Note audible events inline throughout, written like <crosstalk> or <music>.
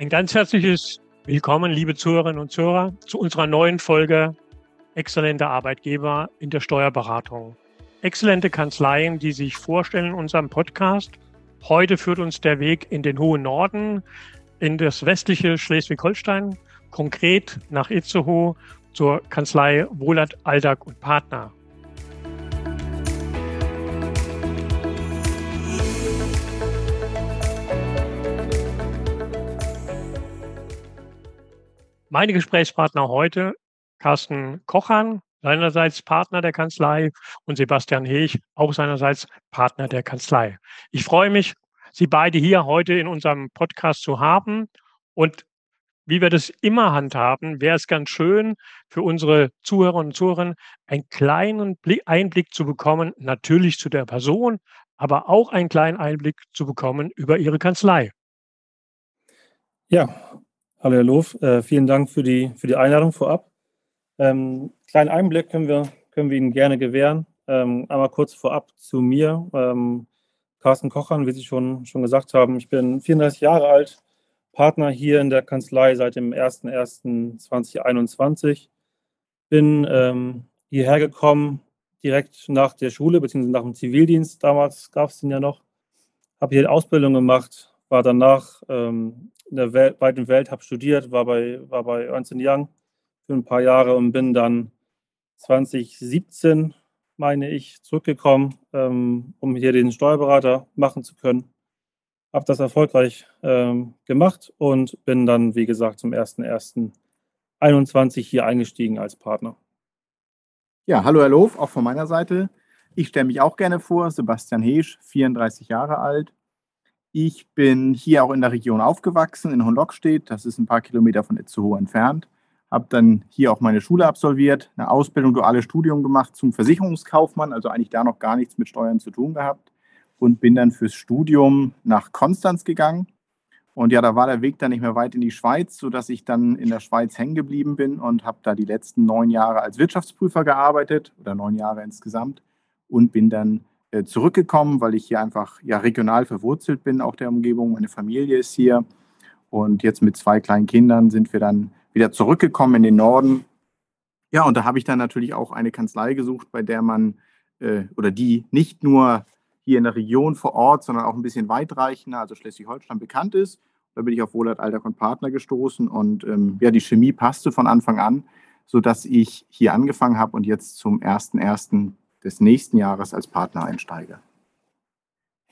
Ein ganz herzliches Willkommen, liebe Zuhörerinnen und Zuhörer, zu unserer neuen Folge Exzellente Arbeitgeber in der Steuerberatung. Exzellente Kanzleien, die sich vorstellen in unserem Podcast. Heute führt uns der Weg in den hohen Norden, in das westliche Schleswig-Holstein, konkret nach Itzehoe zur Kanzlei Wohlert, Aldag und Partner. Meine Gesprächspartner heute, Carsten Kochern, seinerseits Partner der Kanzlei und Sebastian Hech, auch seinerseits Partner der Kanzlei. Ich freue mich, Sie beide hier heute in unserem Podcast zu haben. Und wie wir das immer handhaben, wäre es ganz schön für unsere Zuhörerinnen und Zuhörer, einen kleinen Einblick zu bekommen, natürlich zu der Person, aber auch einen kleinen Einblick zu bekommen über Ihre Kanzlei. Ja, Hallo Herr Loof, äh, vielen Dank für die, für die Einladung vorab. Ähm, kleinen Einblick können wir, können wir Ihnen gerne gewähren. Ähm, einmal kurz vorab zu mir. Ähm, Carsten Kochern, wie Sie schon, schon gesagt haben, ich bin 34 Jahre alt, Partner hier in der Kanzlei seit dem 01.01.2021. Bin ähm, hierher gekommen direkt nach der Schule, beziehungsweise nach dem Zivildienst. Damals gab es den ja noch. Habe hier Ausbildung gemacht, war danach ähm, in der Welt, weiten Welt, habe studiert, war bei, war bei Ernst Young für ein paar Jahre und bin dann 2017, meine ich, zurückgekommen, ähm, um hier den Steuerberater machen zu können. Habe das erfolgreich ähm, gemacht und bin dann, wie gesagt, zum 01.01.21 hier eingestiegen als Partner. Ja, hallo Herr Loof, auch von meiner Seite. Ich stelle mich auch gerne vor, Sebastian Heesch, 34 Jahre alt, ich bin hier auch in der Region aufgewachsen, in Honlockstedt. Das ist ein paar Kilometer von Itzehoe entfernt. Habe dann hier auch meine Schule absolviert, eine Ausbildung, duales Studium gemacht zum Versicherungskaufmann, also eigentlich da noch gar nichts mit Steuern zu tun gehabt. Und bin dann fürs Studium nach Konstanz gegangen. Und ja, da war der Weg dann nicht mehr weit in die Schweiz, sodass ich dann in der Schweiz hängen geblieben bin und habe da die letzten neun Jahre als Wirtschaftsprüfer gearbeitet oder neun Jahre insgesamt und bin dann zurückgekommen, weil ich hier einfach ja regional verwurzelt bin, auch der Umgebung. Meine Familie ist hier. Und jetzt mit zwei kleinen Kindern sind wir dann wieder zurückgekommen in den Norden. Ja, und da habe ich dann natürlich auch eine Kanzlei gesucht, bei der man äh, oder die nicht nur hier in der Region vor Ort, sondern auch ein bisschen weitreichender, also Schleswig-Holstein bekannt ist. Da bin ich auf Wohlert Alter und Partner gestoßen und ähm, ja, die Chemie passte von Anfang an, sodass ich hier angefangen habe und jetzt zum 1.1 des nächsten Jahres als Partner einsteige.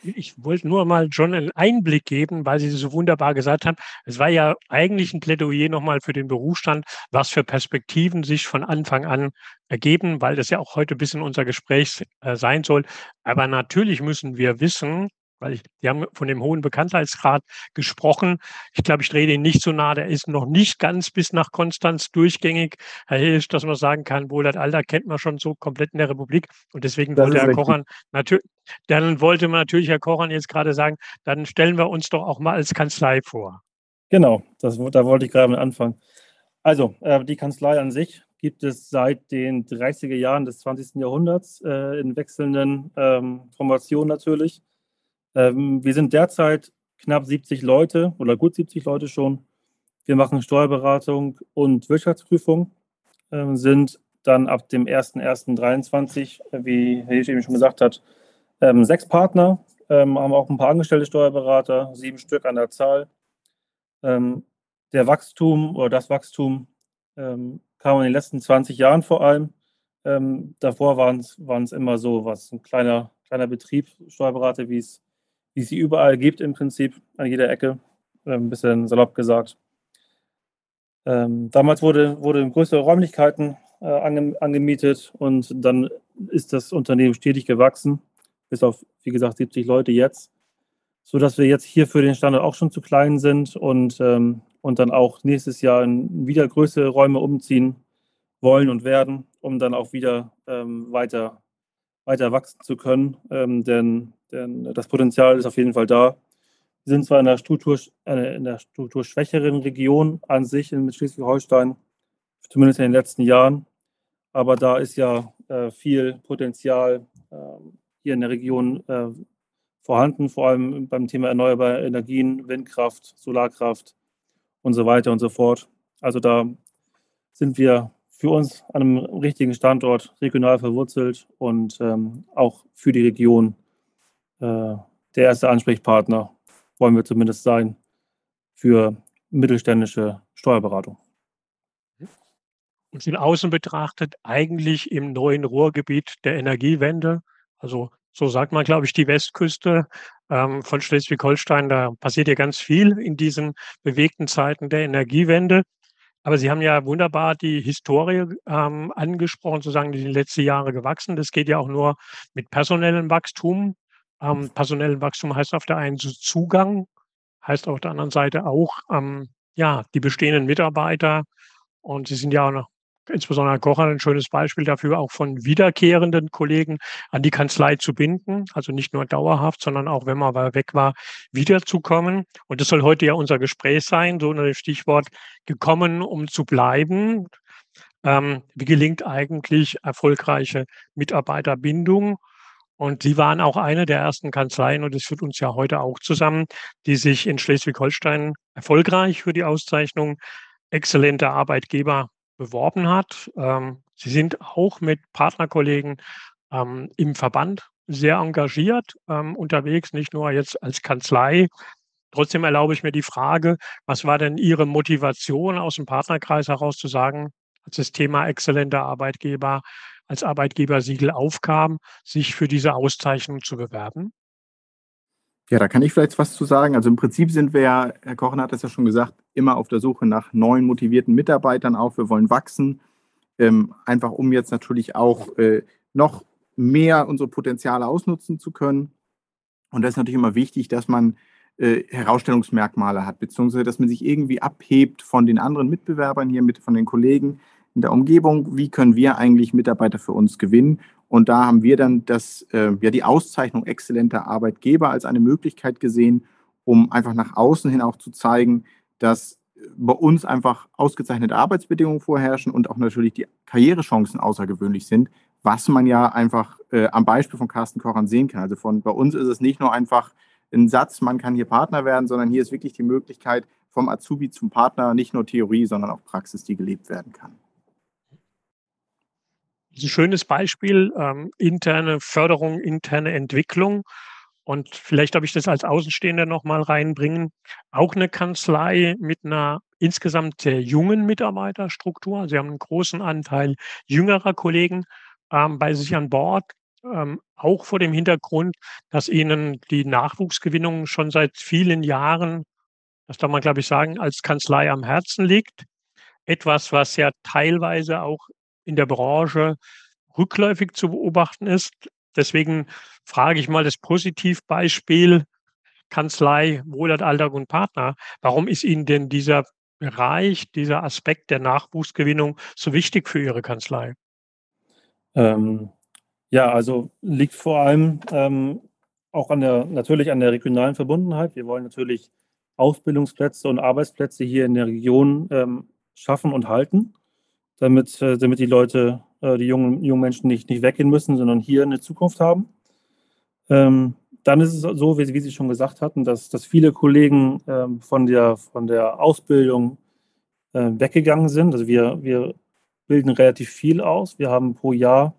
Ich wollte nur mal John einen Einblick geben, weil Sie so wunderbar gesagt haben. Es war ja eigentlich ein Plädoyer nochmal für den Berufsstand, was für Perspektiven sich von Anfang an ergeben, weil das ja auch heute ein bisschen unser Gespräch äh, sein soll. Aber natürlich müssen wir wissen, weil ich, die haben von dem hohen Bekanntheitsgrad gesprochen. Ich glaube, ich drehe den nicht so nah. Der ist noch nicht ganz bis nach Konstanz durchgängig, Herr Hilsch, dass man sagen kann, wohl das Alter kennt man schon so komplett in der Republik. Und deswegen das wollte Herr richtig. Kochern natürlich, dann wollte man natürlich Herr Kochern jetzt gerade sagen, dann stellen wir uns doch auch mal als Kanzlei vor. Genau, das, da wollte ich gerade anfangen. Also, äh, die Kanzlei an sich gibt es seit den 30er Jahren des 20. Jahrhunderts äh, in wechselnden ähm, Formationen natürlich. Ähm, wir sind derzeit knapp 70 Leute oder gut 70 Leute schon. Wir machen Steuerberatung und Wirtschaftsprüfung, ähm, sind dann ab dem 01.01.23, wie Herr Hirsch eben schon gesagt hat, ähm, sechs Partner, haben auch ein paar angestellte Steuerberater, sieben Stück an der Zahl. Der Wachstum oder das Wachstum kam in den letzten 20 Jahren vor allem. davor waren es immer so, was ein kleiner, kleiner Betrieb, Steuerberater, wie es die es überall gibt im Prinzip, an jeder Ecke, äh, ein bisschen salopp gesagt. Ähm, damals wurde, wurde größere Räumlichkeiten äh, ange, angemietet und dann ist das Unternehmen stetig gewachsen, bis auf, wie gesagt, 70 Leute jetzt, sodass wir jetzt hier für den Standort auch schon zu klein sind und, ähm, und dann auch nächstes Jahr in wieder größere Räume umziehen wollen und werden, um dann auch wieder ähm, weiter, weiter wachsen zu können. Ähm, denn denn das Potenzial ist auf jeden Fall da. Wir sind zwar in der, Struktur, äh, in der strukturschwächeren Region an sich in Schleswig-Holstein, zumindest in den letzten Jahren, aber da ist ja äh, viel Potenzial äh, hier in der Region äh, vorhanden, vor allem beim Thema erneuerbare Energien, Windkraft, Solarkraft und so weiter und so fort. Also da sind wir für uns an einem richtigen Standort regional verwurzelt und ähm, auch für die Region der erste Ansprechpartner wollen wir zumindest sein für mittelständische Steuerberatung. Und von außen betrachtet eigentlich im neuen Ruhrgebiet der Energiewende, also so sagt man, glaube ich, die Westküste ähm, von Schleswig-Holstein, da passiert ja ganz viel in diesen bewegten Zeiten der Energiewende. Aber Sie haben ja wunderbar die Historie ähm, angesprochen, sozusagen, die letzten Jahren gewachsen. Das geht ja auch nur mit personellem Wachstum. Ähm, personellen Wachstum heißt auf der einen Zugang, heißt auf der anderen Seite auch, ähm, ja, die bestehenden Mitarbeiter. Und Sie sind ja auch noch insbesondere Kocher ein schönes Beispiel dafür, auch von wiederkehrenden Kollegen an die Kanzlei zu binden. Also nicht nur dauerhaft, sondern auch, wenn man weg war, wiederzukommen. Und das soll heute ja unser Gespräch sein, so unter dem Stichwort gekommen, um zu bleiben. Ähm, wie gelingt eigentlich erfolgreiche Mitarbeiterbindung? Und Sie waren auch eine der ersten Kanzleien, und das führt uns ja heute auch zusammen, die sich in Schleswig-Holstein erfolgreich für die Auszeichnung exzellenter Arbeitgeber beworben hat. Ähm, Sie sind auch mit Partnerkollegen ähm, im Verband sehr engagiert ähm, unterwegs, nicht nur jetzt als Kanzlei. Trotzdem erlaube ich mir die Frage, was war denn Ihre Motivation aus dem Partnerkreis heraus zu sagen, als das Thema exzellenter Arbeitgeber als Arbeitgebersiegel aufkam, sich für diese Auszeichnung zu bewerben? Ja, da kann ich vielleicht was zu sagen. Also im Prinzip sind wir ja, Herr Kochen hat es ja schon gesagt, immer auf der Suche nach neuen motivierten Mitarbeitern auch. Wir wollen wachsen, ähm, einfach um jetzt natürlich auch äh, noch mehr unsere Potenziale ausnutzen zu können. Und das ist natürlich immer wichtig, dass man äh, Herausstellungsmerkmale hat, beziehungsweise dass man sich irgendwie abhebt von den anderen Mitbewerbern hier, mit, von den Kollegen in der Umgebung. Wie können wir eigentlich Mitarbeiter für uns gewinnen? Und da haben wir dann das, äh, ja, die Auszeichnung exzellenter Arbeitgeber als eine Möglichkeit gesehen, um einfach nach außen hin auch zu zeigen, dass bei uns einfach ausgezeichnete Arbeitsbedingungen vorherrschen und auch natürlich die Karrierechancen außergewöhnlich sind, was man ja einfach äh, am Beispiel von Carsten Kochern sehen kann. Also von bei uns ist es nicht nur einfach ein Satz, man kann hier Partner werden, sondern hier ist wirklich die Möglichkeit vom Azubi zum Partner, nicht nur Theorie, sondern auch Praxis, die gelebt werden kann ein schönes Beispiel, ähm, interne Förderung, interne Entwicklung. Und vielleicht darf ich das als Außenstehender nochmal reinbringen. Auch eine Kanzlei mit einer insgesamt sehr jungen Mitarbeiterstruktur. Sie haben einen großen Anteil jüngerer Kollegen ähm, bei sich an Bord. Ähm, auch vor dem Hintergrund, dass ihnen die Nachwuchsgewinnung schon seit vielen Jahren, das darf man, glaube ich, sagen, als Kanzlei am Herzen liegt. Etwas, was ja teilweise auch in der Branche rückläufig zu beobachten ist. Deswegen frage ich mal das Positivbeispiel Kanzlei, Wohlert, Alltag und Partner. Warum ist Ihnen denn dieser Bereich, dieser Aspekt der Nachwuchsgewinnung so wichtig für Ihre Kanzlei? Ähm, ja, also liegt vor allem ähm, auch an der, natürlich an der regionalen Verbundenheit. Wir wollen natürlich Ausbildungsplätze und Arbeitsplätze hier in der Region ähm, schaffen und halten damit, äh, damit die Leute, äh, die jungen, jungen Menschen nicht, nicht weggehen müssen, sondern hier eine Zukunft haben. Ähm, dann ist es so, wie, wie, Sie schon gesagt hatten, dass, dass viele Kollegen ähm, von, der, von der Ausbildung äh, weggegangen sind. Also wir, wir bilden relativ viel aus. Wir haben pro Jahr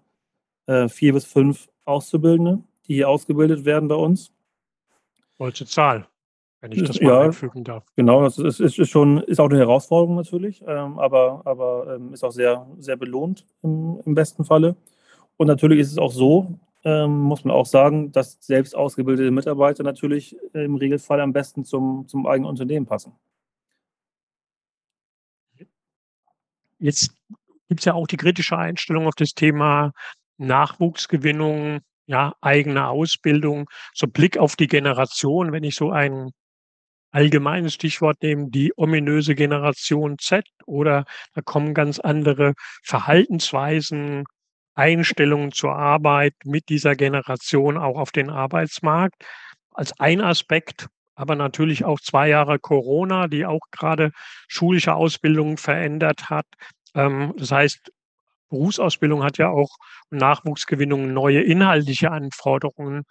vier bis fünf Auszubildende, die hier ausgebildet werden bei uns. Welche Zahl? Wenn ich das mal ja, einfügen darf. Genau, das ist, ist, ist, schon, ist auch eine Herausforderung natürlich, ähm, aber, aber ähm, ist auch sehr, sehr belohnt im, im, besten Falle. Und natürlich ist es auch so, ähm, muss man auch sagen, dass selbst ausgebildete Mitarbeiter natürlich im Regelfall am besten zum, zum eigenen Unternehmen passen. Jetzt gibt es ja auch die kritische Einstellung auf das Thema Nachwuchsgewinnung, ja, eigene Ausbildung, so Blick auf die Generation, wenn ich so einen allgemeines Stichwort nehmen, die ominöse Generation Z oder da kommen ganz andere Verhaltensweisen, Einstellungen zur Arbeit mit dieser Generation auch auf den Arbeitsmarkt als ein Aspekt, aber natürlich auch zwei Jahre Corona, die auch gerade schulische Ausbildungen verändert hat. Ähm, das heißt, Berufsausbildung hat ja auch Nachwuchsgewinnung neue inhaltliche Anforderungen.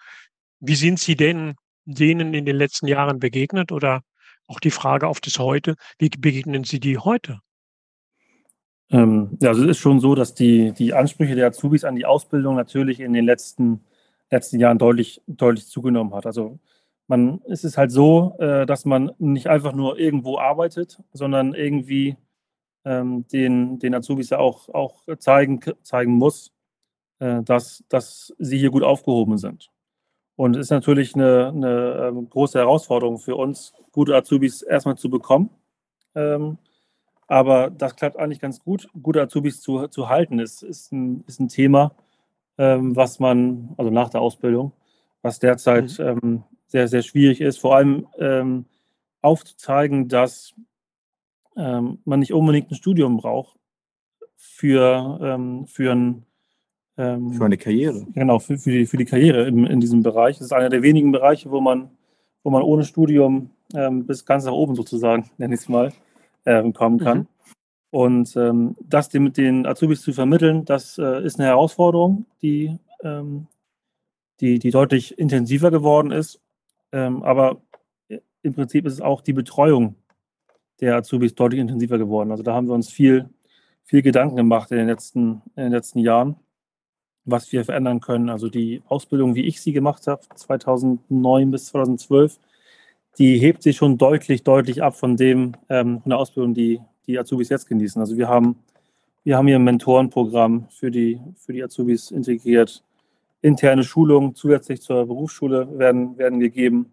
Wie sind Sie denn denen in den letzten Jahren begegnet oder auch die Frage auf das Heute, wie begegnen Sie die heute? Ähm, ja, also es ist schon so, dass die, die Ansprüche der Azubis an die Ausbildung natürlich in den letzten, letzten Jahren deutlich, deutlich zugenommen hat. Also man, es ist halt so, äh, dass man nicht einfach nur irgendwo arbeitet, sondern irgendwie ähm, den, den Azubis ja auch, auch zeigen, zeigen muss, äh, dass, dass sie hier gut aufgehoben sind. Und es ist natürlich eine, eine ähm, große Herausforderung für uns, gute Azubis erstmal zu bekommen. Ähm, aber das klappt eigentlich ganz gut. Gute Azubis zu, zu halten ist, ist, ein, ist ein Thema, ähm, was man, also nach der Ausbildung, was derzeit mhm. ähm, sehr, sehr schwierig ist. Vor allem aufzuzeigen, dass man nicht unbedingt ein Studium braucht für, für ein ähm, für eine Karriere. Genau, für, für, die, für die Karriere in, in diesem Bereich. Das ist einer der wenigen Bereiche, wo man, wo man ohne Studium ähm, bis ganz nach oben sozusagen, <laughs> nenne ich es mal, ähm, kommen kann. Mhm. Und ähm, das dem, mit den Azubis zu vermitteln, das äh, ist eine Herausforderung, die, ähm, die, die deutlich intensiver geworden ist. Ähm, aber im Prinzip ist es auch die Betreuung der Azubis deutlich intensiver geworden. Also da haben wir uns viel, viel Gedanken gemacht in den letzten, in den letzten Jahren was wir verändern können. Also die Ausbildung, wie ich sie gemacht habe, 2009 bis 2012, die hebt sich schon deutlich, deutlich ab von dem, ähm, von der Ausbildung, die die Azubis jetzt genießen. Also wir haben, wir haben hier ein Mentorenprogramm für die, für die Azubis integriert. Interne Schulungen zusätzlich zur Berufsschule werden, werden gegeben.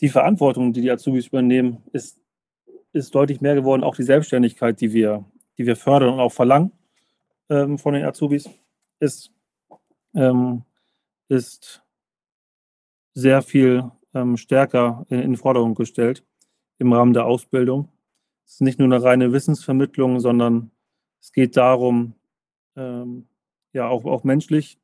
Die Verantwortung, die die Azubis übernehmen, ist, ist deutlich mehr geworden. Auch die Selbstständigkeit, die wir, die wir fördern und auch verlangen ähm, von den Azubis ist, ähm, ist sehr viel ähm, stärker in, in Forderung gestellt im Rahmen der Ausbildung. Es ist nicht nur eine reine Wissensvermittlung, sondern es geht darum, ähm, ja auch, auch menschlich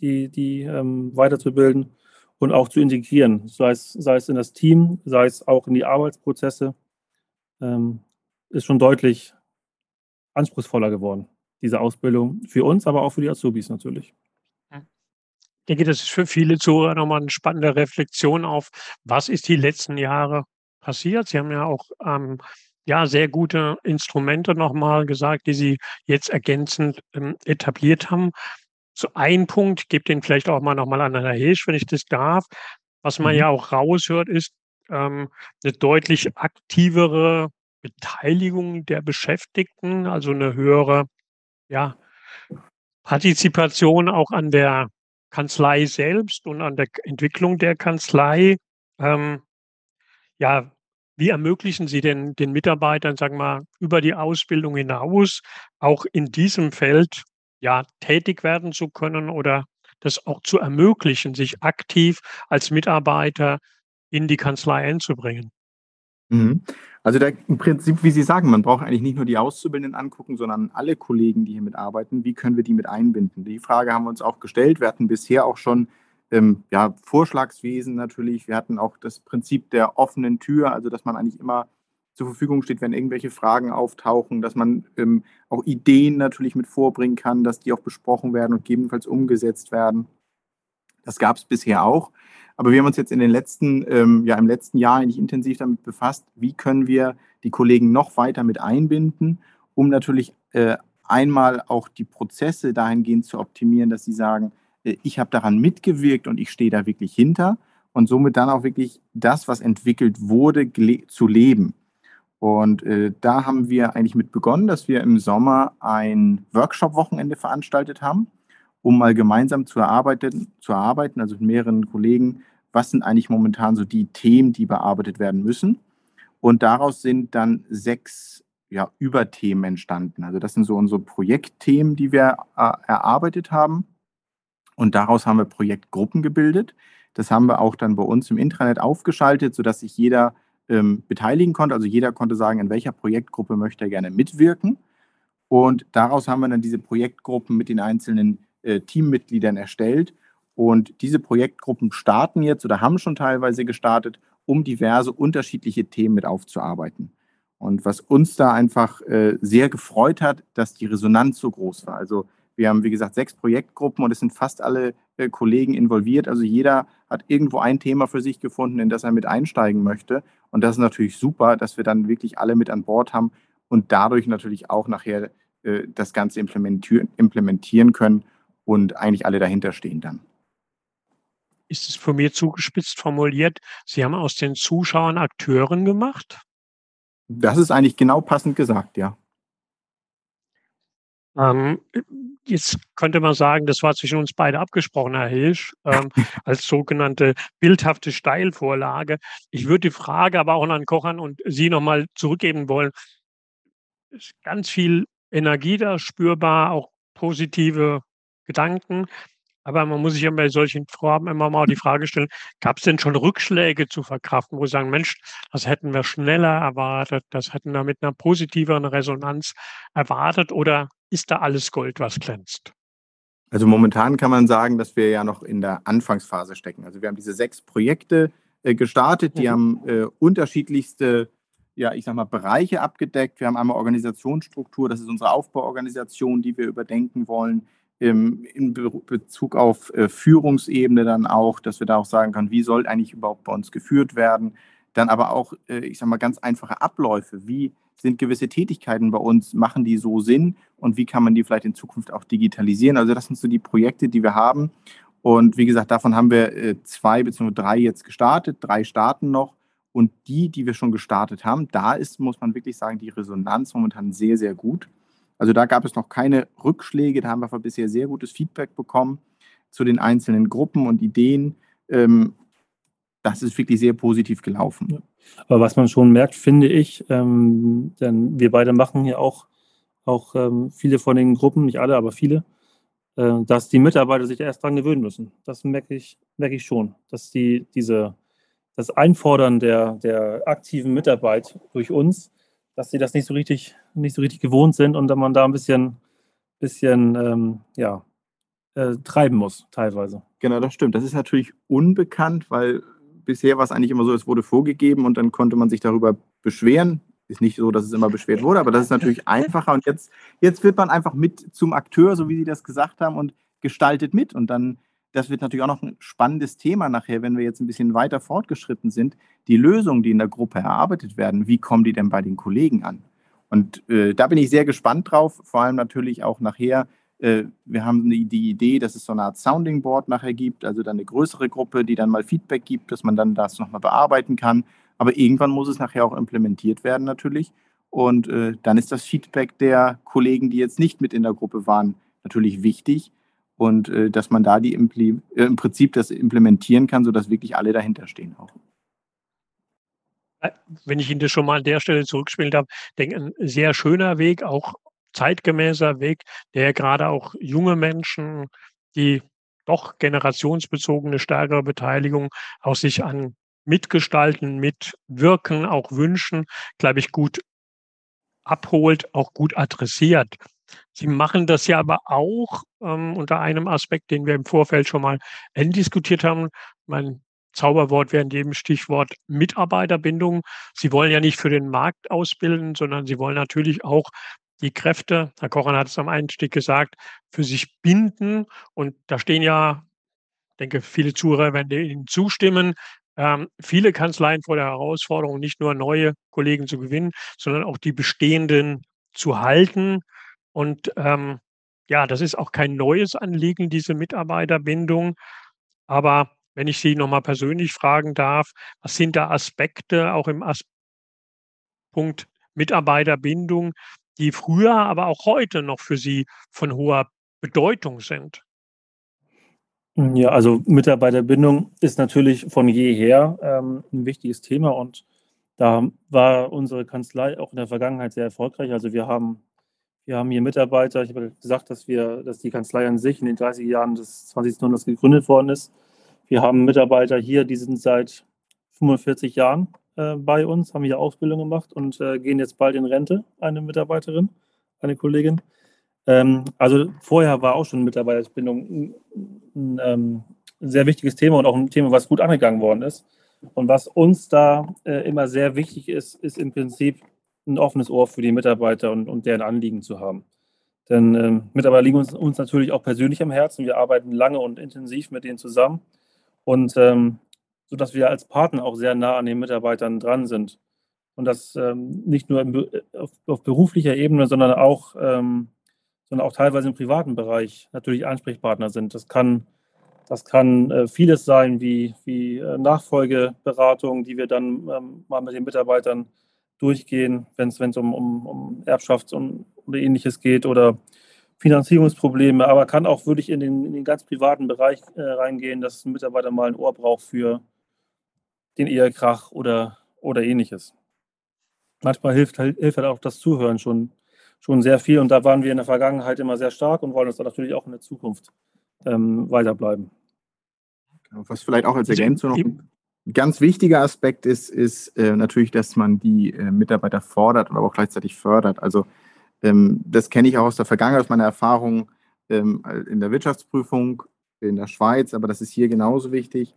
die, die ähm, weiterzubilden und auch zu integrieren, sei es, sei es in das Team, sei es auch in die Arbeitsprozesse, ähm, ist schon deutlich anspruchsvoller geworden diese Ausbildung für uns, aber auch für die Azubis natürlich. Ich denke, das ist für viele Zuhörer nochmal eine spannende Reflexion auf, was ist die letzten Jahre passiert. Sie haben ja auch ähm, ja, sehr gute Instrumente nochmal gesagt, die Sie jetzt ergänzend ähm, etabliert haben. So ein Punkt, gebe den vielleicht auch mal nochmal an Herrn Hesch, wenn ich das darf. Was man mhm. ja auch raushört, ist ähm, eine deutlich aktivere Beteiligung der Beschäftigten, also eine höhere ja, Partizipation auch an der Kanzlei selbst und an der Entwicklung der Kanzlei. Ähm, ja, wie ermöglichen Sie denn den Mitarbeitern, sagen wir mal, über die Ausbildung hinaus auch in diesem Feld ja tätig werden zu können oder das auch zu ermöglichen, sich aktiv als Mitarbeiter in die Kanzlei einzubringen? Mhm. Also da im Prinzip, wie Sie sagen, man braucht eigentlich nicht nur die Auszubildenden angucken, sondern alle Kollegen, die hier mitarbeiten. Wie können wir die mit einbinden? Die Frage haben wir uns auch gestellt. Wir hatten bisher auch schon ähm, ja, Vorschlagswesen natürlich. Wir hatten auch das Prinzip der offenen Tür, also dass man eigentlich immer zur Verfügung steht, wenn irgendwelche Fragen auftauchen, dass man ähm, auch Ideen natürlich mit vorbringen kann, dass die auch besprochen werden und gegebenenfalls umgesetzt werden. Das gab es bisher auch. Aber wir haben uns jetzt in den letzten, ähm, ja, im letzten Jahr eigentlich intensiv damit befasst, wie können wir die Kollegen noch weiter mit einbinden, um natürlich äh, einmal auch die Prozesse dahingehend zu optimieren, dass sie sagen, äh, ich habe daran mitgewirkt und ich stehe da wirklich hinter und somit dann auch wirklich das, was entwickelt wurde, zu leben. Und äh, da haben wir eigentlich mit begonnen, dass wir im Sommer ein Workshop-Wochenende veranstaltet haben um mal gemeinsam zu erarbeiten, zu erarbeiten, also mit mehreren Kollegen, was sind eigentlich momentan so die Themen, die bearbeitet werden müssen. Und daraus sind dann sechs ja, Überthemen entstanden. Also das sind so unsere Projektthemen, die wir äh, erarbeitet haben. Und daraus haben wir Projektgruppen gebildet. Das haben wir auch dann bei uns im Intranet aufgeschaltet, sodass sich jeder ähm, beteiligen konnte. Also jeder konnte sagen, in welcher Projektgruppe möchte er gerne mitwirken. Und daraus haben wir dann diese Projektgruppen mit den einzelnen äh, Teammitgliedern erstellt. Und diese Projektgruppen starten jetzt oder haben schon teilweise gestartet, um diverse unterschiedliche Themen mit aufzuarbeiten. Und was uns da einfach äh, sehr gefreut hat, dass die Resonanz so groß war. Also wir haben, wie gesagt, sechs Projektgruppen und es sind fast alle äh, Kollegen involviert. Also jeder hat irgendwo ein Thema für sich gefunden, in das er mit einsteigen möchte. Und das ist natürlich super, dass wir dann wirklich alle mit an Bord haben und dadurch natürlich auch nachher das Ganze implementieren können und eigentlich alle dahinter stehen dann. Ist es von mir zugespitzt formuliert, Sie haben aus den Zuschauern Akteuren gemacht? Das ist eigentlich genau passend gesagt, ja. Ähm, jetzt könnte man sagen, das war zwischen uns beide abgesprochen, Herr Hilsch, ähm, <laughs> als sogenannte bildhafte Steilvorlage. Ich würde die Frage aber auch an Kochern und Sie nochmal zurückgeben wollen. Ist ganz viel Energie da spürbar, auch positive Gedanken. Aber man muss sich ja bei solchen Vorhaben immer mal die Frage stellen, gab es denn schon Rückschläge zu verkraften, wo wir sagen, Mensch, das hätten wir schneller erwartet, das hätten wir mit einer positiveren Resonanz erwartet oder ist da alles Gold, was glänzt? Also momentan kann man sagen, dass wir ja noch in der Anfangsphase stecken. Also wir haben diese sechs Projekte äh, gestartet, die mhm. haben äh, unterschiedlichste, ja, ich sag mal, Bereiche abgedeckt. Wir haben einmal Organisationsstruktur, das ist unsere Aufbauorganisation, die wir überdenken wollen in Bezug auf äh, Führungsebene dann auch, dass wir da auch sagen können, wie soll eigentlich überhaupt bei uns geführt werden. Dann aber auch, äh, ich sage mal, ganz einfache Abläufe. Wie sind gewisse Tätigkeiten bei uns, machen die so Sinn und wie kann man die vielleicht in Zukunft auch digitalisieren? Also das sind so die Projekte, die wir haben. Und wie gesagt, davon haben wir äh, zwei bzw. drei jetzt gestartet, drei starten noch. Und die, die wir schon gestartet haben, da ist, muss man wirklich sagen, die Resonanz momentan sehr, sehr gut. Also da gab es noch keine Rückschläge, da haben wir bisher sehr gutes Feedback bekommen zu den einzelnen Gruppen und Ideen. Ähm, das ist wirklich sehr positiv gelaufen. Ja. Aber was man schon merkt, finde ich, ähm, denn wir beide machen hier auch, auch ähm, viele von den Gruppen, nicht alle, aber viele, äh, dass die Mitarbeiter sich erst daran gewöhnen müssen. Das merke ich, merke ich schon, dass die, diese, das Einfordern der, der aktiven Mitarbeit durch uns dass sie das nicht so richtig, nicht so richtig gewohnt sind und man da ein bisschen, bisschen ähm, ja, äh, treiben muss, teilweise. Genau, das stimmt. Das ist natürlich unbekannt, weil bisher war es eigentlich immer so, es wurde vorgegeben und dann konnte man sich darüber beschweren. Ist nicht so, dass es immer beschwert wurde, aber das ist natürlich <laughs> einfacher. Und jetzt, jetzt wird man einfach mit zum Akteur, so wie Sie das gesagt haben, und gestaltet mit. Und dann das wird natürlich auch noch ein spannendes Thema nachher, wenn wir jetzt ein bisschen weiter fortgeschritten sind. Die Lösungen, die in der Gruppe erarbeitet werden, wie kommen die denn bei den Kollegen an? Und äh, da bin ich sehr gespannt drauf, vor allem natürlich auch nachher. Äh, wir haben die, Idee, dass es so eine Art Sounding Board nachher gibt, also dann eine größere Gruppe, die dann mal Feedback gibt, dass man dann das nochmal bearbeiten kann. Aber irgendwann muss es nachher auch implementiert werden natürlich. Und äh, dann ist das Feedback der Kollegen, die jetzt nicht mit in der Gruppe waren, natürlich wichtig und äh, dass man da die Impli äh, im Prinzip das implementieren kann, sodass wirklich alle dahinter stehen auch. Äh, wenn ich Ihnen das schon mal an der Stelle zurückgespielt habe, denke ein sehr schöner Weg, auch zeitgemäßer Weg, der gerade auch junge Menschen, die doch generationsbezogene stärkere Beteiligung auch sich an Mitgestalten, Mitwirken, auch wünschen, glaube ich, gut abholt, auch gut adressiert. Sie machen das ja aber auch ähm, unter einem Aspekt, den wir im Vorfeld schon mal diskutiert haben. Mein Zauberwort wäre in dem Stichwort Mitarbeiterbindung. Sie wollen ja nicht für den Markt ausbilden, sondern Sie wollen natürlich auch die Kräfte, Herr Kochen hat es am Einstieg gesagt, für sich binden. Und da stehen ja, denke, viele Zuhörer werden Ihnen zustimmen, ähm, viele Kanzleien vor der Herausforderung, nicht nur neue Kollegen zu gewinnen, sondern auch die bestehenden zu halten. Und ähm, ja, das ist auch kein neues Anliegen, diese Mitarbeiterbindung. Aber wenn ich Sie nochmal persönlich fragen darf, was sind da Aspekte auch im As Punkt Mitarbeiterbindung, die früher, aber auch heute noch für Sie von hoher Bedeutung sind? Ja, also Mitarbeiterbindung ist natürlich von jeher ähm, ein wichtiges Thema und da war unsere Kanzlei auch in der Vergangenheit sehr erfolgreich. Also wir haben wir haben hier Mitarbeiter. Ich habe gesagt, dass wir, dass die Kanzlei an sich in den 30 Jahren des 20. Jahrhunderts gegründet worden ist. Wir haben Mitarbeiter hier, die sind seit 45 Jahren äh, bei uns, haben hier Ausbildung gemacht und äh, gehen jetzt bald in Rente. Eine Mitarbeiterin, eine Kollegin. Ähm, also vorher war auch schon Mitarbeiterbindung ein, ein, ähm, ein, sehr wichtiges Thema und auch ein Thema, was gut angegangen worden ist. Und was uns da äh, immer sehr wichtig ist, ist im Prinzip ein offenes Ohr für die Mitarbeiter und, und deren Anliegen zu haben. Denn ähm, Mitarbeiter liegen uns, uns, natürlich auch persönlich am Herzen. Wir arbeiten lange und intensiv mit denen zusammen und ähm, sodass wir als Partner auch sehr nah an den Mitarbeitern dran sind. Und das ähm, nicht nur im, auf, auf, beruflicher Ebene, sondern auch, ähm, sondern auch teilweise im privaten Bereich natürlich Ansprechpartner sind. Das kann, das kann äh, vieles sein, wie, wie äh, Nachfolgeberatung, die wir dann ähm, mal mit den Mitarbeitern durchgehen, wenn es um, um, um Erbschafts- und, oder ähnliches geht oder Finanzierungsprobleme, aber kann auch wirklich in den, in den ganz privaten Bereich äh, reingehen, dass ein Mitarbeiter mal ein Ohr braucht für den Ehekrach oder, oder ähnliches. Manchmal hilft, hilft halt auch das Zuhören schon, schon sehr viel und da waren wir in der Vergangenheit immer sehr stark und wollen uns natürlich auch in der Zukunft ähm, weiterbleiben. Was vielleicht auch als Ergänzung noch ein ganz wichtiger Aspekt ist, ist äh, natürlich, dass man die äh, Mitarbeiter fordert und aber auch gleichzeitig fördert. Also das kenne ich auch aus der Vergangenheit, aus meiner Erfahrung ähm, in der Wirtschaftsprüfung in der Schweiz, aber das ist hier genauso wichtig,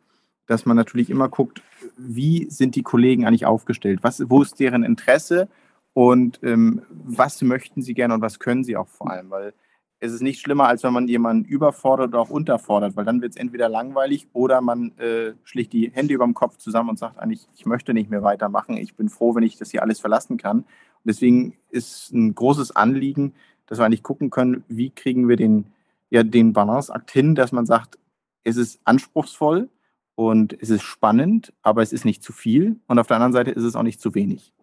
dass man natürlich immer guckt, wie sind die Kollegen eigentlich aufgestellt, was, wo ist deren Interesse? Und ähm, was möchten sie gerne und was können sie auch vor allem, weil es ist nicht schlimmer, als wenn man jemanden überfordert oder auch unterfordert, weil dann wird es entweder langweilig oder man äh, schlägt die Hände über dem Kopf zusammen und sagt eigentlich, ich möchte nicht mehr weitermachen, ich bin froh, wenn ich das hier alles verlassen kann. Deswegen ist ein großes Anliegen, dass wir eigentlich gucken können, wie kriegen wir den, ja, den Balanceakt hin, dass man sagt, es ist anspruchsvoll und es ist spannend, aber es ist nicht zu viel und auf der anderen Seite ist es auch nicht zu wenig.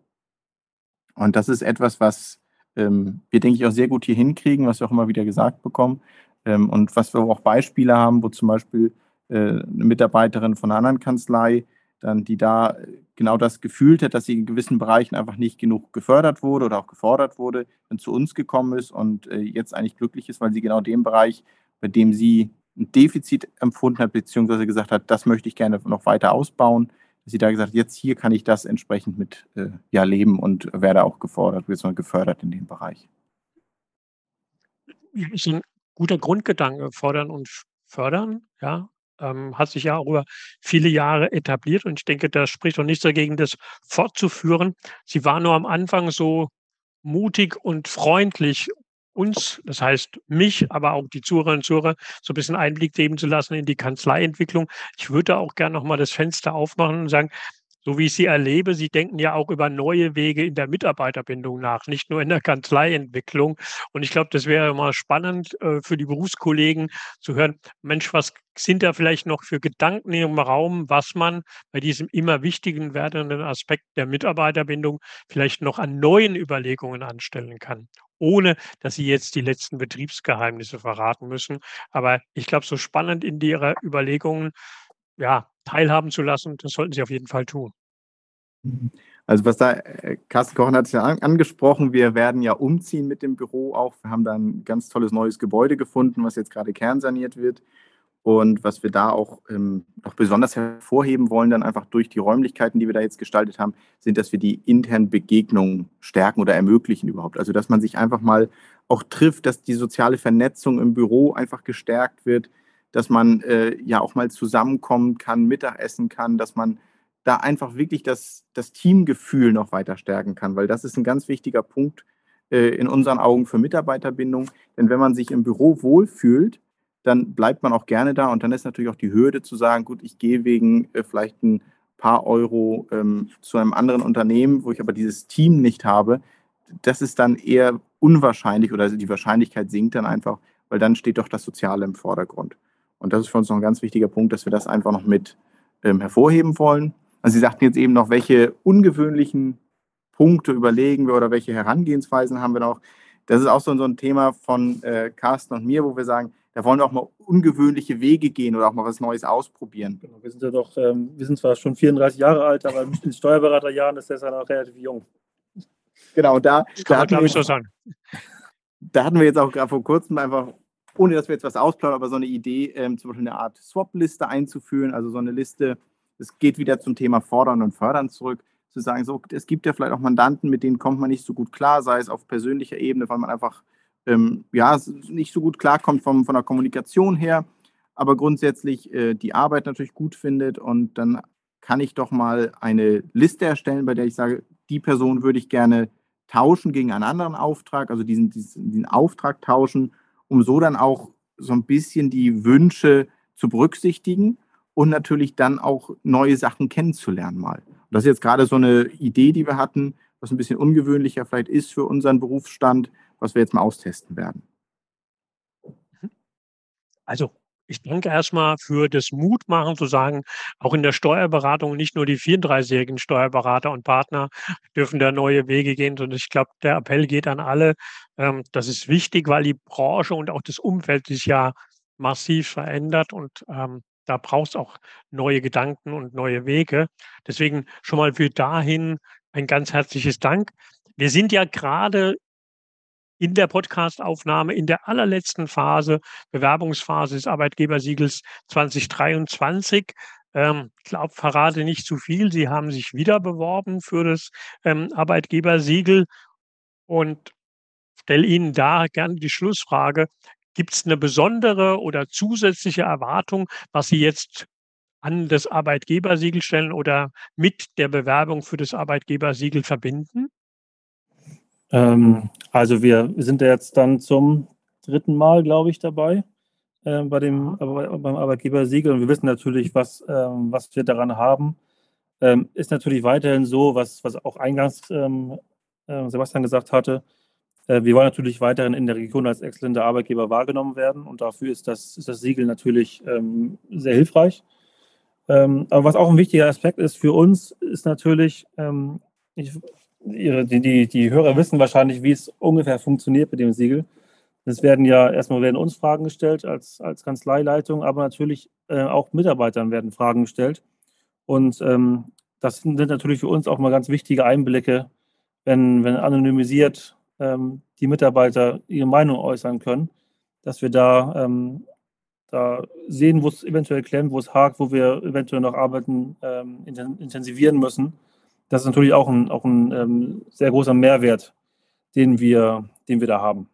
Und das ist etwas, was ähm, wir, denke ich, auch sehr gut hier hinkriegen, was wir auch immer wieder gesagt bekommen. Ähm, und was wir auch Beispiele haben, wo zum Beispiel äh, eine Mitarbeiterin von einer anderen Kanzlei, dann, die da genau das gefühlt hat, dass sie in gewissen Bereichen einfach nicht genug gefördert wurde oder auch gefordert wurde, dann zu uns gekommen ist und äh, jetzt eigentlich glücklich ist, weil sie genau den Bereich, bei dem sie ein Defizit empfunden hat, beziehungsweise gesagt hat, das möchte ich gerne noch weiter ausbauen, dass sie da gesagt hat, jetzt hier kann ich das entsprechend mit äh, ja, leben und werde auch gefordert, wird gefördert in dem Bereich. Ja, ist ein guter Grundgedanke, fordern und fördern, ja. Ähm, hat sich ja auch über viele Jahre etabliert und ich denke, da spricht doch nichts dagegen, das fortzuführen. Sie war nur am Anfang so mutig und freundlich uns, das heißt mich, aber auch die Zuhörerinnen und Zuhörer, so ein bisschen Einblick geben zu lassen in die Kanzleientwicklung. Ich würde auch gerne nochmal das Fenster aufmachen und sagen, so wie ich sie erlebe, Sie denken ja auch über neue Wege in der Mitarbeiterbindung nach, nicht nur in der Kanzleientwicklung. Und ich glaube, das wäre mal spannend äh, für die Berufskollegen zu hören, Mensch, was sind da vielleicht noch für Gedanken im Raum, was man bei diesem immer wichtigen werdenden Aspekt der Mitarbeiterbindung vielleicht noch an neuen Überlegungen anstellen kann, ohne dass Sie jetzt die letzten Betriebsgeheimnisse verraten müssen. Aber ich glaube, so spannend in Ihrer Überlegungen ja, teilhaben zu lassen. Das sollten Sie auf jeden Fall tun. Also was da, äh, Carsten Kochen hat es ja angesprochen, wir werden ja umziehen mit dem Büro auch. Wir haben da ein ganz tolles neues Gebäude gefunden, was jetzt gerade kernsaniert wird. Und was wir da auch ähm, noch besonders hervorheben wollen, dann einfach durch die Räumlichkeiten, die wir da jetzt gestaltet haben, sind, dass wir die internen Begegnungen stärken oder ermöglichen überhaupt. Also dass man sich einfach mal auch trifft, dass die soziale Vernetzung im Büro einfach gestärkt wird, dass man äh, ja auch mal zusammenkommen kann, Mittagessen kann, dass man da einfach wirklich das, das Teamgefühl noch weiter stärken kann, weil das ist ein ganz wichtiger Punkt äh, in unseren Augen für Mitarbeiterbindung. Denn wenn man sich im Büro wohlfühlt, dann bleibt man auch gerne da und dann ist natürlich auch die Hürde zu sagen, gut, ich gehe wegen äh, vielleicht ein paar Euro ähm, zu einem anderen Unternehmen, wo ich aber dieses Team nicht habe, das ist dann eher unwahrscheinlich oder die Wahrscheinlichkeit sinkt dann einfach, weil dann steht doch das Soziale im Vordergrund. Und das ist für uns noch ein ganz wichtiger Punkt, dass wir das einfach noch mit ähm, hervorheben wollen. Also Sie sagten jetzt eben noch, welche ungewöhnlichen Punkte überlegen wir oder welche Herangehensweisen haben wir noch. Das ist auch so, ein Thema von äh, Carsten und mir, wo wir sagen, da wollen wir auch mal ungewöhnliche Wege gehen oder auch mal was Neues ausprobieren. Genau, wir sind ja doch, ähm, wir sind zwar schon 34 Jahre alt, aber in den Steuerberaterjahren ist das ja noch relativ jung. Genau, da, da, hatten wir, so da hatten wir jetzt auch gerade vor kurzem einfach ohne dass wir jetzt was ausplaudern, aber so eine Idee, ähm, zum Beispiel eine Art Swap-Liste einzuführen, also so eine Liste, es geht wieder zum Thema Fordern und Fördern zurück, zu sagen, so, es gibt ja vielleicht auch Mandanten, mit denen kommt man nicht so gut klar, sei es auf persönlicher Ebene, weil man einfach ähm, ja, nicht so gut klarkommt vom, von der Kommunikation her, aber grundsätzlich äh, die Arbeit natürlich gut findet und dann kann ich doch mal eine Liste erstellen, bei der ich sage, die Person würde ich gerne tauschen gegen einen anderen Auftrag, also diesen, diesen, diesen Auftrag tauschen, um so dann auch so ein bisschen die Wünsche zu berücksichtigen und natürlich dann auch neue Sachen kennenzulernen mal. Und das ist jetzt gerade so eine Idee, die wir hatten, was ein bisschen ungewöhnlicher vielleicht ist für unseren Berufsstand, was wir jetzt mal austesten werden. Also ich danke erstmal für das Mutmachen zu sagen, auch in der Steuerberatung nicht nur die 34-jährigen Steuerberater und Partner dürfen da neue Wege gehen, sondern ich glaube, der Appell geht an alle. Ähm, das ist wichtig, weil die Branche und auch das Umfeld sich ja massiv verändert und ähm, da braucht es auch neue Gedanken und neue Wege. Deswegen schon mal für dahin ein ganz herzliches Dank. Wir sind ja gerade in der Podcastaufnahme in der allerletzten Phase, Bewerbungsphase des Arbeitgebersiegels 2023. Ähm, glaube, verrate nicht zu viel. Sie haben sich wieder beworben für das ähm, Arbeitgebersiegel und stelle Ihnen da gerne die Schlussfrage. Gibt es eine besondere oder zusätzliche Erwartung, was Sie jetzt an das Arbeitgebersiegel stellen oder mit der Bewerbung für das Arbeitgebersiegel verbinden? Ähm, also wir sind jetzt dann zum dritten Mal, glaube ich, dabei äh, bei dem, beim Arbeitgebersiegel und wir wissen natürlich, was, ähm, was wir daran haben. Ähm, ist natürlich weiterhin so, was, was auch eingangs ähm, äh, Sebastian gesagt hatte, äh, wir wollen natürlich weiterhin in der Region als exzellenter Arbeitgeber wahrgenommen werden und dafür ist das, ist das Siegel natürlich ähm, sehr hilfreich. Ähm, aber was auch ein wichtiger Aspekt ist für uns, ist natürlich, ähm, ich, ihre, die, die, die Hörer wissen wahrscheinlich, wie es ungefähr funktioniert mit dem Siegel. Es werden ja erstmal werden uns Fragen gestellt als, als Kanzleileitung, aber natürlich äh, auch Mitarbeitern werden Fragen gestellt. Und ähm, das sind natürlich für uns auch mal ganz wichtige Einblicke, wenn, wenn anonymisiert ähm, die Mitarbeiter ihre Meinung äußern können, dass wir da, ähm, da sehen, wo es eventuell klemmt, wo es hakt, wo wir eventuell noch Arbeiten ähm, intensivieren müssen. Das ist natürlich auch ein, auch ein ähm, sehr großer Mehrwert, den wir, den wir da haben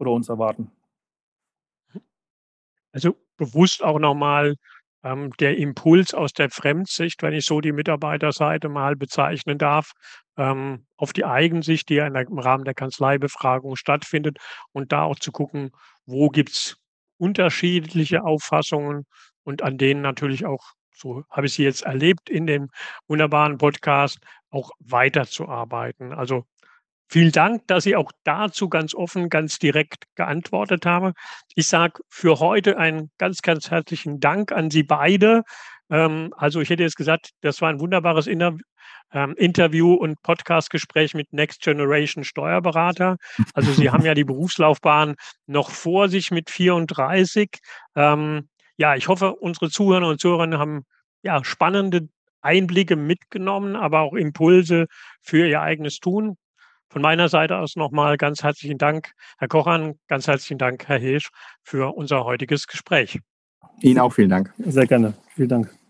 oder uns erwarten. Also bewusst auch nochmal ähm, der Impuls aus der Fremdsicht, wenn ich so die Mitarbeiterseite mal bezeichnen darf, ähm, auf die Eigensicht, die ja im Rahmen der Kanzleibefragung stattfindet und da auch zu gucken, wo gibt es unterschiedliche Auffassungen und an denen natürlich auch, so habe ich sie jetzt erlebt in dem wunderbaren Podcast, auch weiterzuarbeiten. Also Vielen Dank, dass Sie auch dazu ganz offen, ganz direkt geantwortet haben. Ich sage für heute einen ganz, ganz herzlichen Dank an Sie beide. Ähm, also ich hätte jetzt gesagt, das war ein wunderbares ähm, Interview und Podcastgespräch mit Next Generation Steuerberater. Also Sie haben ja die <laughs> Berufslaufbahn noch vor sich mit 34. Ähm, ja, ich hoffe, unsere Zuhörer und Zuhörerinnen haben ja spannende Einblicke mitgenommen, aber auch Impulse für ihr eigenes Tun. Von meiner Seite aus nochmal ganz herzlichen Dank, Herr Kochan, ganz herzlichen Dank, Herr Heesch, für unser heutiges Gespräch. Ihnen auch vielen Dank. Sehr gerne. Vielen Dank.